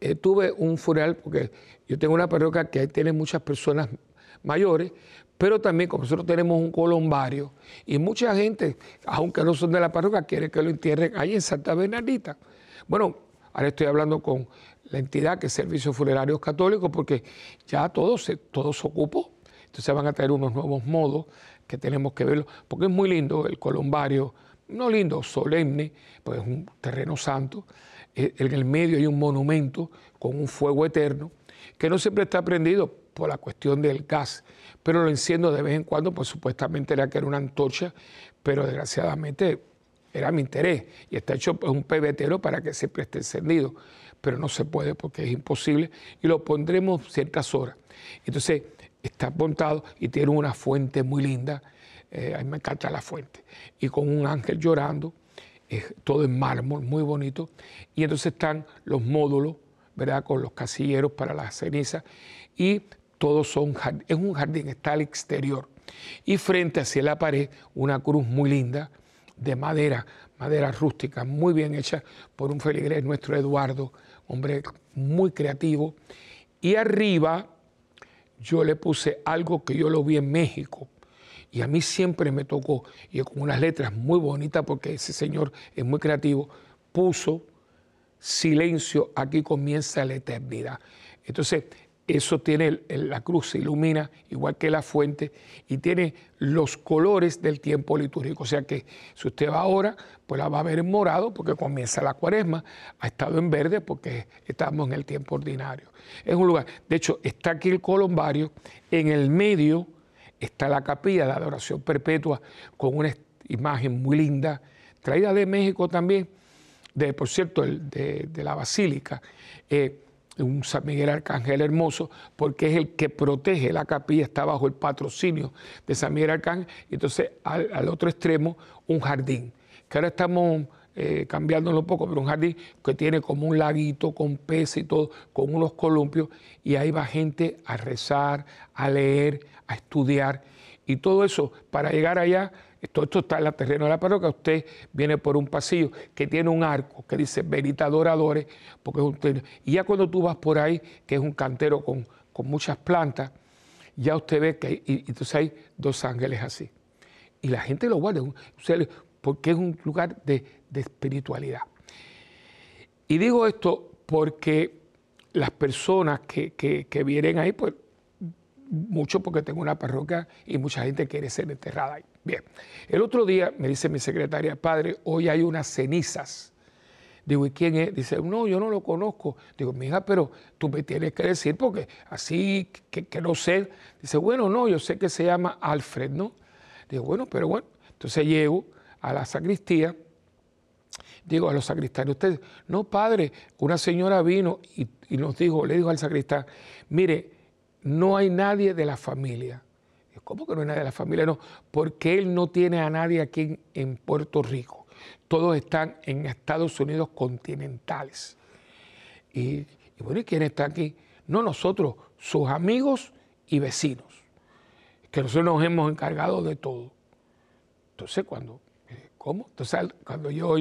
eh, tuve un funeral porque yo tengo una parroquia que tiene muchas personas mayores, pero también como nosotros tenemos un colombario y mucha gente, aunque no son de la parroquia, quiere que lo entierren ahí en Santa Bernardita. Bueno, ahora estoy hablando con la entidad que es Servicios Funerarios Católicos porque ya todo se, todo se ocupó. Entonces van a traer unos nuevos modos que tenemos que verlo, porque es muy lindo el columbario, no lindo, solemne, pues es un terreno santo. Eh, en el medio hay un monumento con un fuego eterno, que no siempre está prendido por la cuestión del gas, pero lo enciendo de vez en cuando, pues supuestamente era que era una antorcha, pero desgraciadamente era mi interés y está hecho pues, un pebetero para que siempre esté encendido, pero no se puede porque es imposible y lo pondremos ciertas horas. Entonces, está montado y tiene una fuente muy linda. Eh, a mí me encanta la fuente. Y con un ángel llorando, todo en mármol, muy bonito. Y entonces están los módulos, ¿verdad? Con los casilleros para la ceniza. Y todos son, es un jardín, está al exterior. Y frente hacia la pared, una cruz muy linda de madera, madera rústica, muy bien hecha por un feligrés nuestro Eduardo, hombre muy creativo. Y arriba, yo le puse algo que yo lo vi en México y a mí siempre me tocó, y con unas letras muy bonitas porque ese señor es muy creativo, puso silencio, aquí comienza la eternidad. Entonces, eso tiene, la cruz se ilumina igual que la fuente y tiene los colores del tiempo litúrgico. O sea que si usted va ahora, pues la va a ver en morado porque comienza la cuaresma, ha estado en verde porque estamos en el tiempo ordinario. Es un lugar, de hecho, está aquí el colombario, en el medio está la capilla de adoración perpetua con una imagen muy linda, traída de México también, de, por cierto, de, la basílica. Eh, un San Miguel Arcángel hermoso, porque es el que protege la capilla, está bajo el patrocinio de San Miguel Arcángel, y entonces al, otro extremo un jardín, que ahora estamos eh, cambiándolo un poco, pero un jardín que tiene como un laguito con peces y todo, con unos columpios, y ahí va gente a rezar, a leer, a estudiar, y todo eso, para llegar allá, todo esto está en la terreno de la parroquia, usted viene por un pasillo que tiene un arco que dice Verita Adoradores, porque es un, y ya cuando tú vas por ahí, que es un cantero con, muchas plantas, ya usted ve que y, entonces hay dos ángeles así. Y la gente lo guarda, porque es un lugar de, espiritualidad. Y digo esto porque las personas que, que vienen ahí, pues mucho porque tengo una parroquia y mucha gente quiere ser enterrada ahí. Bien, el otro día me dice mi secretaria, padre, hoy hay unas cenizas. Digo, ¿y quién es? Dice, no, yo no lo conozco. Digo, mija, pero tú me tienes que decir porque así que, no sé. Dice, bueno, no, yo sé que se llama Alfred, ¿no? Digo, bueno, pero bueno. Entonces llego a la sacristía, digo a los sacristanes, ustedes, no, padre, una señora vino y, y nos dijo, le dijo al sacristán, mire, no hay nadie de la familia. ¿Cómo que no hay nadie de la familia? No, porque él no tiene a nadie aquí en, Puerto Rico. Todos están en Estados Unidos continentales. Y, bueno, ¿y quién está aquí? No nosotros, sus amigos y vecinos, que nosotros nos hemos encargado de todo. Entonces, cuando, eh, ¿cómo? Entonces, cuando yo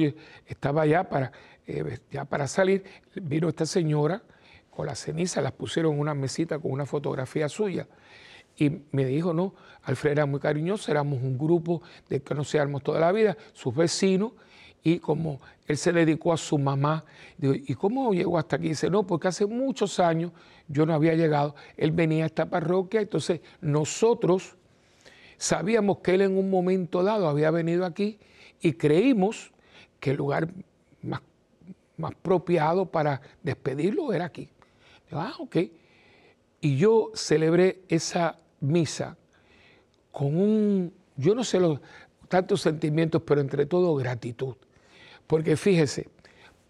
estaba ya para, eh, ya para salir, vino esta señora, con las cenizas, las pusieron en una mesita con una fotografía suya. Y me dijo, no, Alfred era muy cariñoso, éramos un grupo de que conocíamos toda la vida, sus vecinos, y como él se dedicó a su mamá, digo, ¿y cómo llegó hasta aquí? Dice, no, porque hace muchos años yo no había llegado, él venía a esta parroquia, entonces nosotros sabíamos que él en un momento dado había venido aquí y creímos que el lugar más, más apropiado para despedirlo era aquí ah, ok. Y yo celebré esa misa con un, yo no sé los tantos sentimientos, pero entre todo gratitud. Porque fíjese,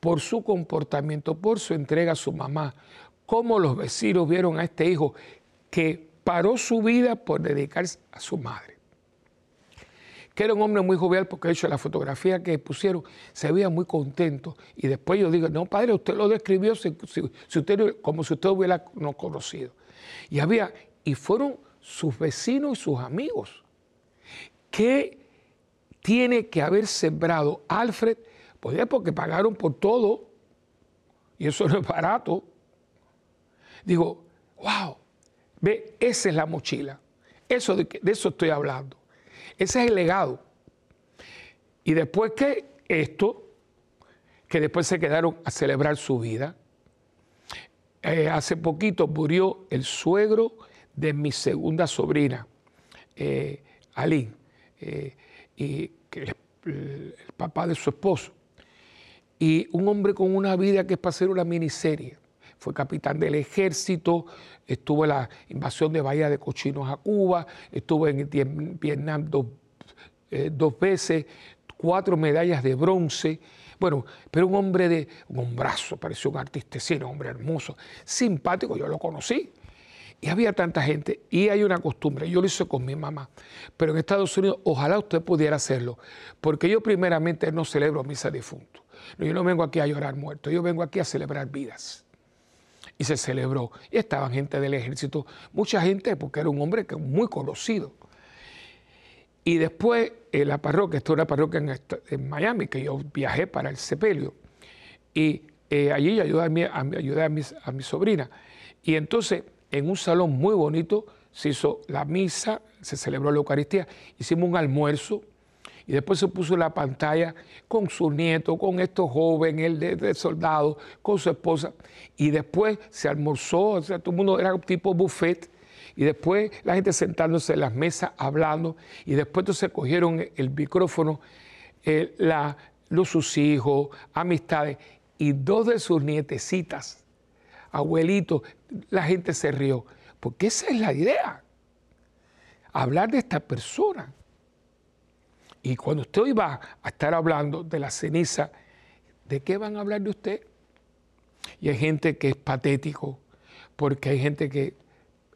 por su comportamiento, por su entrega a su mamá, cómo los vecinos vieron a este hijo que paró su vida por dedicarse a su madre que era un hombre muy jovial, porque de hecho la fotografía que pusieron se veía muy contento. Y después yo digo, no, padre, usted lo describió si, usted, como si usted hubiera no conocido. Y había, y fueron sus vecinos y sus amigos. ¿Qué tiene que haber sembrado Alfred? Pues porque pagaron por todo, y eso no es barato. Digo, wow, ve, esa es la mochila. Eso de, de eso estoy hablando. Ese es el legado. Y después que esto, que después se quedaron a celebrar su vida, eh, hace poquito murió el suegro de mi segunda sobrina, eh, Aline, eh, y el, el, papá de su esposo. Y un hombre con una vida que es para hacer una miniserie. Fue capitán del ejército, estuvo en la invasión de Bahía de Cochinos a Cuba, estuvo en Vietnam dos, eh, dos veces, cuatro medallas de bronce. Bueno, pero un hombre de un hombrazo, pareció un artista, un hombre hermoso, simpático, yo lo conocí. Y había tanta gente, y hay una costumbre, yo lo hice con mi mamá, pero en Estados Unidos ojalá usted pudiera hacerlo, porque yo primeramente no celebro misa difunto. Yo no vengo aquí a llorar muerto, yo vengo aquí a celebrar vidas y se celebró. Y estaban gente del ejército, mucha gente, porque era un hombre muy conocido. Y después la parroquia, esto era una parroquia en, Miami, que yo viajé para el sepelio. Y eh, allí ayudé, a mi, ayudé a mi sobrina. Y entonces, en un salón muy bonito, se hizo la misa, se celebró la Eucaristía, hicimos un almuerzo y después se puso la pantalla con su nieto, con estos jóvenes, el de, soldado, con su esposa. Y después se almorzó, o sea, todo el mundo era tipo buffet. Y después la gente sentándose en las mesas hablando. Y después entonces cogieron el micrófono, eh, los, sus hijos, amistades. Y dos de sus nietecitas, abuelitos, la gente se rió. Porque esa es la idea. Hablar de esta persona. Y cuando usted hoy va a estar hablando de la ceniza, ¿de qué van a hablar de usted? Y hay gente que es patético, porque hay gente que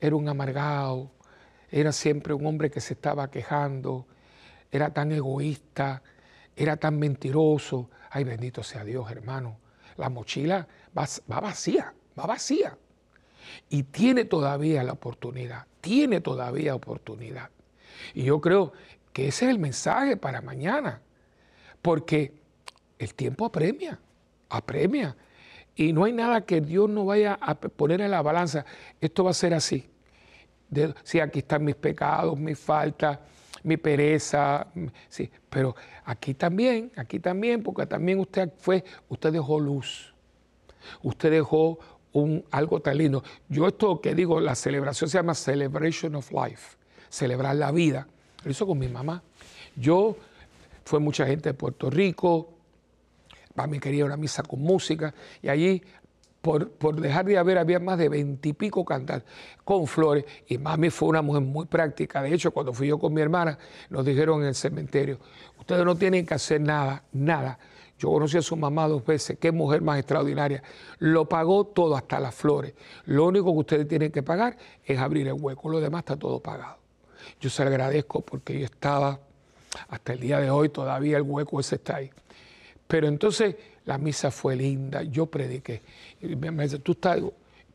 era un amargado, era siempre un hombre que se estaba quejando, era tan egoísta, era tan mentiroso. Ay, bendito sea Dios, hermano. La mochila va, va vacía, va vacía. Y tiene todavía la oportunidad, tiene todavía oportunidad. Y yo creo que ese es el mensaje para mañana, porque el tiempo apremia, apremia. Y no hay nada que Dios no vaya a poner en la balanza. Esto va a ser así. sí, aquí están mis pecados, mis faltas, mi pereza. Sí, pero aquí también, aquí también, porque también usted fue, usted dejó luz. Usted dejó un, algo tan lindo. Yo esto que digo, la celebración se llama Celebration of Life, celebrar la vida. Lo hizo con mi mamá. Yo, fue mucha gente de Puerto Rico, mí quería una misa con música, y allí, por, por dejar de haber, había más de veintipico cantar con flores, y mami fue una mujer muy práctica. De hecho, cuando fui yo con mi hermana, nos dijeron en el cementerio, ustedes no tienen que hacer nada, nada yo conocí a su mamá dos veces, qué mujer más extraordinaria. Lo pagó todo, hasta las flores. Lo único que ustedes tienen que pagar es abrir el hueco, lo demás está todo pagado. Yo se lo agradezco porque yo estaba, hasta el día de hoy todavía el hueco ese está ahí. Pero entonces la misa fue linda, yo prediqué. Y me dice, tú estás,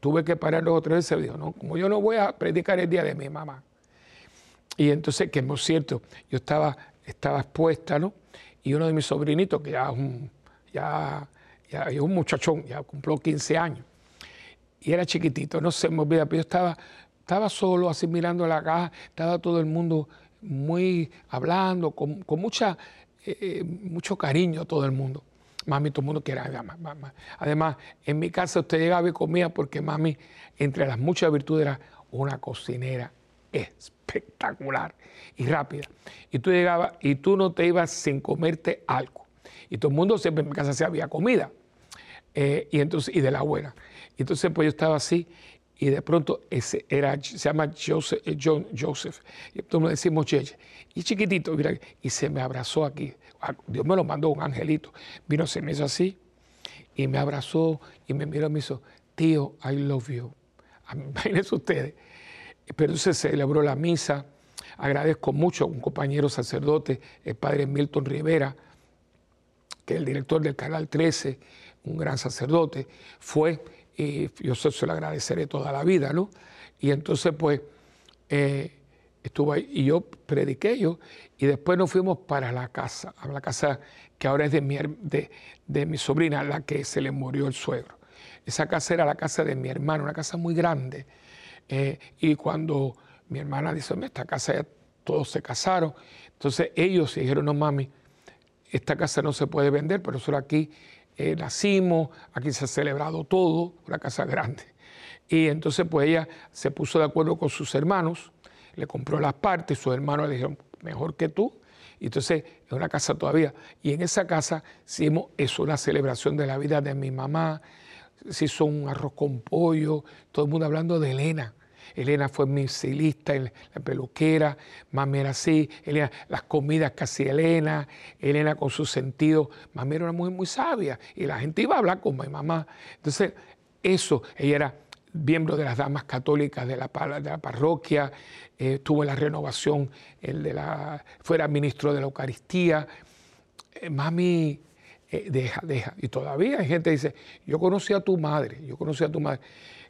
tuve que parar dos o tres veces. Dijo, no, como yo no voy a predicar el día de mi mamá. Y entonces, que es cierto, yo estaba, estaba expuesta, ¿no? Y uno de mis sobrinitos, que ya es un, ya, es un muchachón, ya cumplió 15 años, y era chiquitito, no se me olvida, pero yo estaba, estaba solo, así mirando la caja, estaba todo el mundo muy hablando, con, mucha, eh, eh, mucho cariño todo el mundo. Mami, todo el mundo quiere mamá, Además, en mi casa usted llegaba y comía porque mami, entre las muchas virtudes, era una cocinera espectacular y rápida. Y tú llegabas y tú no te ibas sin comerte algo. Y todo el mundo siempre en mi casa se había comida. Eh, y entonces, y de la buena. Y entonces pues yo estaba así y de pronto ese era, se llama Joseph, eh, John Joseph. Y entonces decimos Cheche. Y chiquitito, mira, y se me abrazó aquí. Ah, Dios me lo mandó un angelito. Vino, se me hizo así y me abrazó y me miró y me hizo, tío, I love you. Imagínense ustedes. Pero se celebró la misa. Agradezco mucho a un compañero sacerdote, el padre Milton Rivera, que es el director del Canal 13, un gran sacerdote, fue, y yo se, lo agradeceré toda la vida, ¿no? Y entonces, pues, eh, estuvo ahí y yo prediqué yo, y después nos fuimos para la casa, a la casa que ahora es de mi, de, de mi sobrina, la que se le murió el suegro. Esa casa era la casa de mi hermano, una casa muy grande eh, y cuando mi hermana dice, esta casa ya todos se casaron, entonces ellos dijeron, no mami, esta casa no se puede vender, pero solo aquí eh, nacimos, aquí se ha celebrado todo, una casa grande. Y entonces pues ella se puso de acuerdo con sus hermanos, le compró las partes, sus hermanos le dijeron, mejor que tú, y entonces es una casa todavía. Y en esa casa hicimos eso, una celebración de la vida de mi mamá, se hizo arroz con pollo, todo el mundo hablando de Elena. Elena fue mi estilista, la peluquera, mami era así, Elena, las comidas hacía Elena, Elena con su sentido, mami era una mujer muy sabia y la gente iba a hablar con mi mamá. Entonces, eso, ella era miembro de las damas católicas de la, de la parroquia, eh, tuvo la renovación, el de la, fuera ministro de la Eucaristía. Eh, mami eh, deja, deja. Y todavía hay gente que dice, yo conocí a tu madre, yo conocí a tu madre.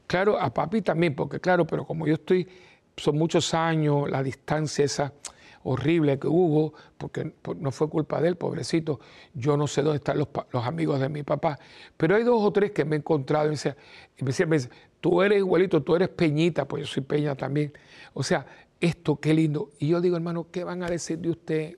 Claro, a papi también, porque claro, pero como yo estoy, son muchos años, la distancia esa horrible que hubo, porque no fue culpa de él, pobrecito, yo no sé dónde están los, amigos de mi papá, pero hay dos o tres que me he encontrado y me decían, me tú eres igualito, tú eres Peñita, pues yo soy Peña también. O sea, esto, qué lindo. Y yo digo, hermano, ¿qué van a decir de usted?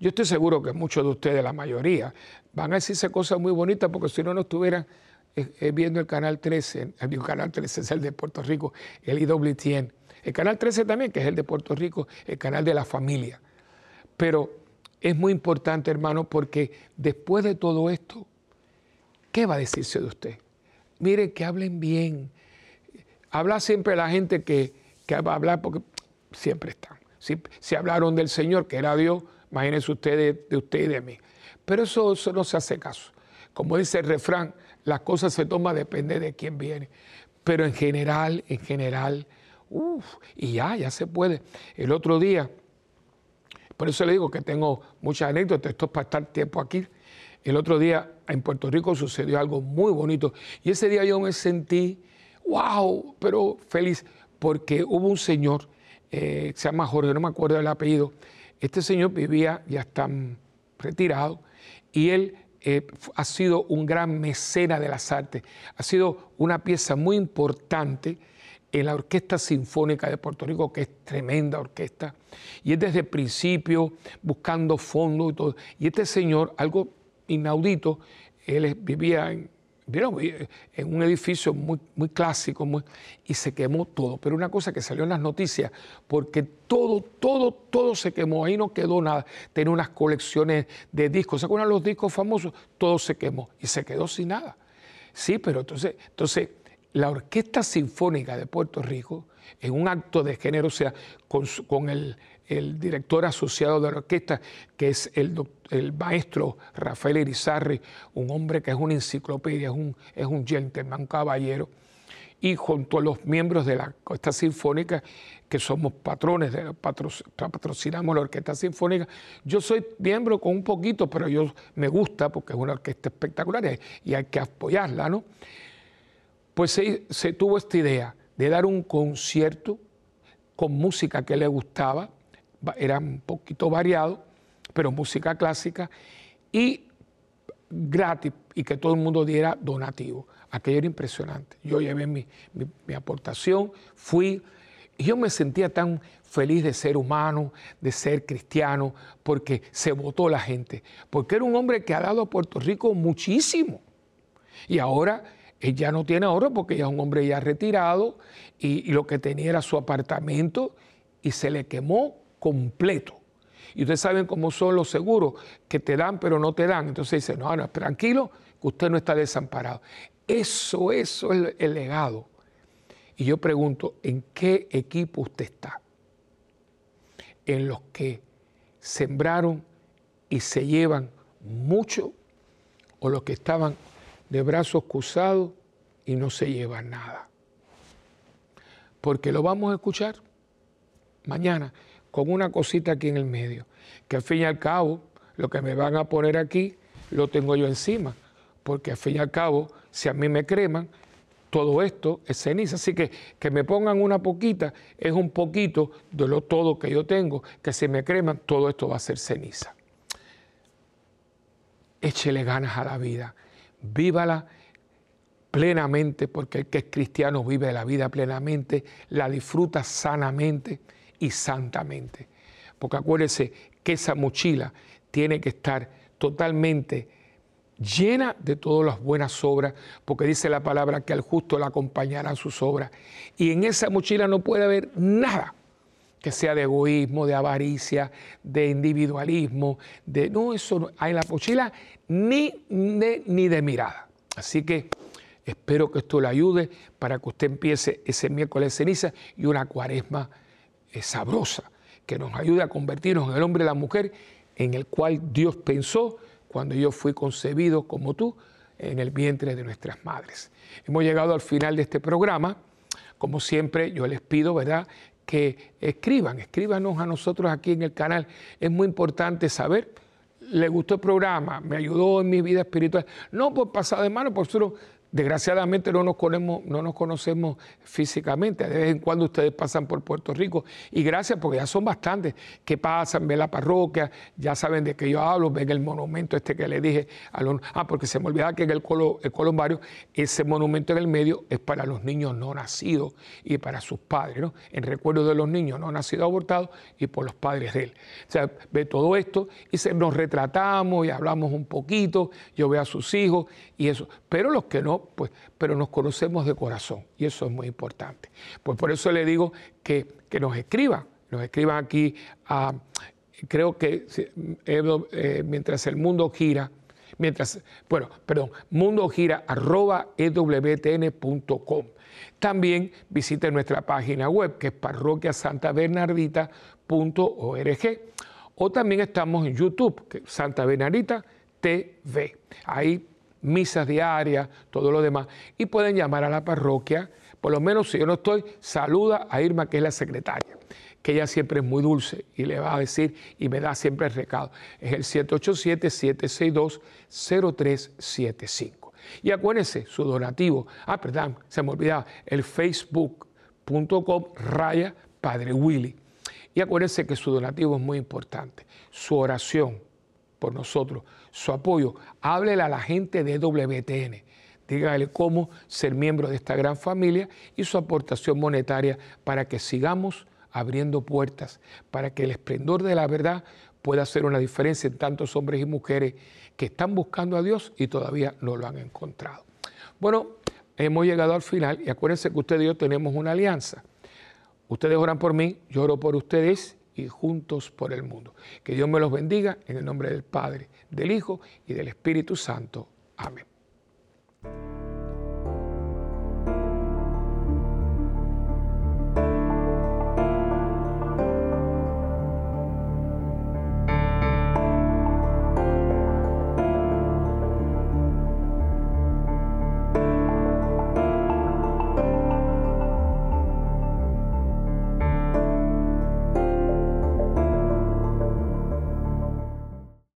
Yo estoy seguro que muchos de ustedes, la mayoría, van a decirse cosas muy bonitas porque si no, no estuvieran eh, eh, viendo el canal 13, el canal 13 es el de Puerto Rico, el IWTN. El canal 13 también, que es el de Puerto Rico, el canal de la familia. Pero es muy importante, hermano, porque después de todo esto, ¿qué va a decirse de usted? Mire, que hablen bien. Habla siempre la gente que, que va a hablar porque siempre están. Si, si hablaron del Señor, que era Dios, Imagínense ustedes de usted y de mí. Pero eso, no se hace caso. Como dice el refrán, las cosas se toman depende de quién viene. Pero en general, en general, uff, y ya, ya se puede. El otro día, por eso le digo que tengo muchas anécdotas, esto es para estar tiempo aquí. El otro día en Puerto Rico sucedió algo muy bonito y ese día yo me sentí, wow, pero feliz, porque hubo un señor se llama Jorge, no me acuerdo del apellido. Este señor vivía, ya está retirado, y él ha sido un gran mecena de las artes, ha sido una pieza muy importante en la Orquesta Sinfónica de Puerto Rico, que es tremenda orquesta, y es desde el principio buscando fondos y todo. Y este señor, algo inaudito, él vivía en, en un edificio muy, muy clásico y se quemó todo. Pero una cosa que salió en las noticias, porque todo, todo, todo se quemó, ahí no quedó nada. Tenía unas colecciones de discos, ¿se acuerdan los discos famosos? Todo se quemó y se quedó sin nada. Sí, pero entonces, entonces la Orquesta Sinfónica de Puerto Rico, en un acto de generosidad con, con el, director asociado de la orquesta, que es el, el, maestro Rafael Irizarri, un hombre que es una enciclopedia, es un, es un gentleman, un caballero, y junto a los miembros de la Orquesta Sinfónica, que somos patrones, de, patrocinamos la Orquesta Sinfónica. Yo soy miembro con un poquito, pero yo me gusta porque es una orquesta espectacular y hay que apoyarla, ¿no? pues se, tuvo esta idea de dar un concierto con música que le gustaba, era un poquito variado, pero música clásica, y gratis, y que todo el mundo diera donativo. Aquello era impresionante. Yo llevé mi, mi aportación, fui, y yo me sentía tan feliz de ser humano, de ser cristiano, porque se votó la gente, porque era un hombre que ha dado a Puerto Rico muchísimo. Y ahora él ya no tiene ahorro porque ya es un hombre ya retirado y, lo que tenía era su apartamento y se le quemó completo. Y ustedes saben cómo son los seguros, que te dan pero no te dan. Entonces dice, no, no, tranquilo, que usted no está desamparado. Eso, eso es el legado. Y yo pregunto, ¿en qué equipo usted está? ¿En los que sembraron y se llevan mucho o los que estaban de brazos cruzados y no se lleva nada. Porque lo vamos a escuchar mañana con una cosita aquí en el medio, que al fin y al cabo lo que me van a poner aquí lo tengo yo encima, porque al fin y al cabo, si a mí me creman, todo esto es ceniza. Así que que me pongan una poquita es un poquito de lo todo que yo tengo, que si me creman, todo esto va a ser ceniza. Échele ganas a la vida vívala plenamente, porque el que es cristiano vive la vida plenamente, la disfruta sanamente y santamente. Porque acuérdese que esa mochila tiene que estar totalmente llena de todas las buenas obras, porque dice la palabra que al justo le acompañarán sus obras. Y en esa mochila no puede haber nada que sea de egoísmo, de avaricia, de individualismo, de no, eso no hay en la mochila ni de, ni de mirada. Así que espero que esto le ayude para que usted empiece ese miércoles ceniza y una cuaresma sabrosa, que nos ayude a convertirnos en el hombre y la mujer en el cual Dios pensó cuando yo fui concebido como tú en el vientre de nuestras madres. Hemos llegado al final de este programa. Como siempre, yo les pido, ¿verdad?, que escriban, escríbanos a nosotros aquí en el canal. Es muy importante saber, le gustó el programa, me ayudó en mi vida espiritual. No por pasar de mano, por solo Desgraciadamente no nos, conocemos, físicamente. De vez en cuando ustedes pasan por Puerto Rico. Y gracias porque ya son bastantes que pasan, ven la parroquia, ya saben de qué yo hablo, ven el monumento este que le dije. A los, ah, porque se me olvidaba que en el, Colombario ese monumento en el medio es para los niños no nacidos y para sus padres, ¿no? En recuerdo de los niños no nacidos abortados y por los padres de él. O sea, ve todo esto y se, nos retratamos y hablamos un poquito. Yo veo a sus hijos y eso. Pero los que no, pues, pero nos conocemos de corazón y eso es muy importante. Pues por eso le digo que, nos escriban, nos escriban aquí a, creo que eh, mientras el mundo gira, mientras, bueno, perdón, mundo gira arroba ewtn.com. También visite nuestra página web que es parroquiasantabernardita.org o también estamos en YouTube, que Santa Bernardita TV. Ahí misas diarias, todo lo demás. Y pueden llamar a la parroquia, por lo menos si yo no estoy, saluda a Irma, que es la secretaria, que ella siempre es muy dulce y le va a decir y me da siempre el recado. Es el 787-762-0375. Y acuérdense, su donativo, ah, perdón, se me olvidaba, el facebook.com raya Padre. Y acuérdense que su donativo es muy importante. Su oración por nosotros, su apoyo. Háblele a la gente de WTN. Dígale cómo ser miembro de esta gran familia y su aportación monetaria para que sigamos abriendo puertas, para que el esplendor de la verdad pueda hacer una diferencia en tantos hombres y mujeres que están buscando a Dios y todavía no lo han encontrado. Bueno, hemos llegado al final y acuérdense que ustedes y yo tenemos una alianza. Ustedes oran por mí, yo oro por ustedes y juntos por el mundo. Que Dios me los bendiga en el nombre del Padre, del Hijo y del Espíritu Santo. Amén.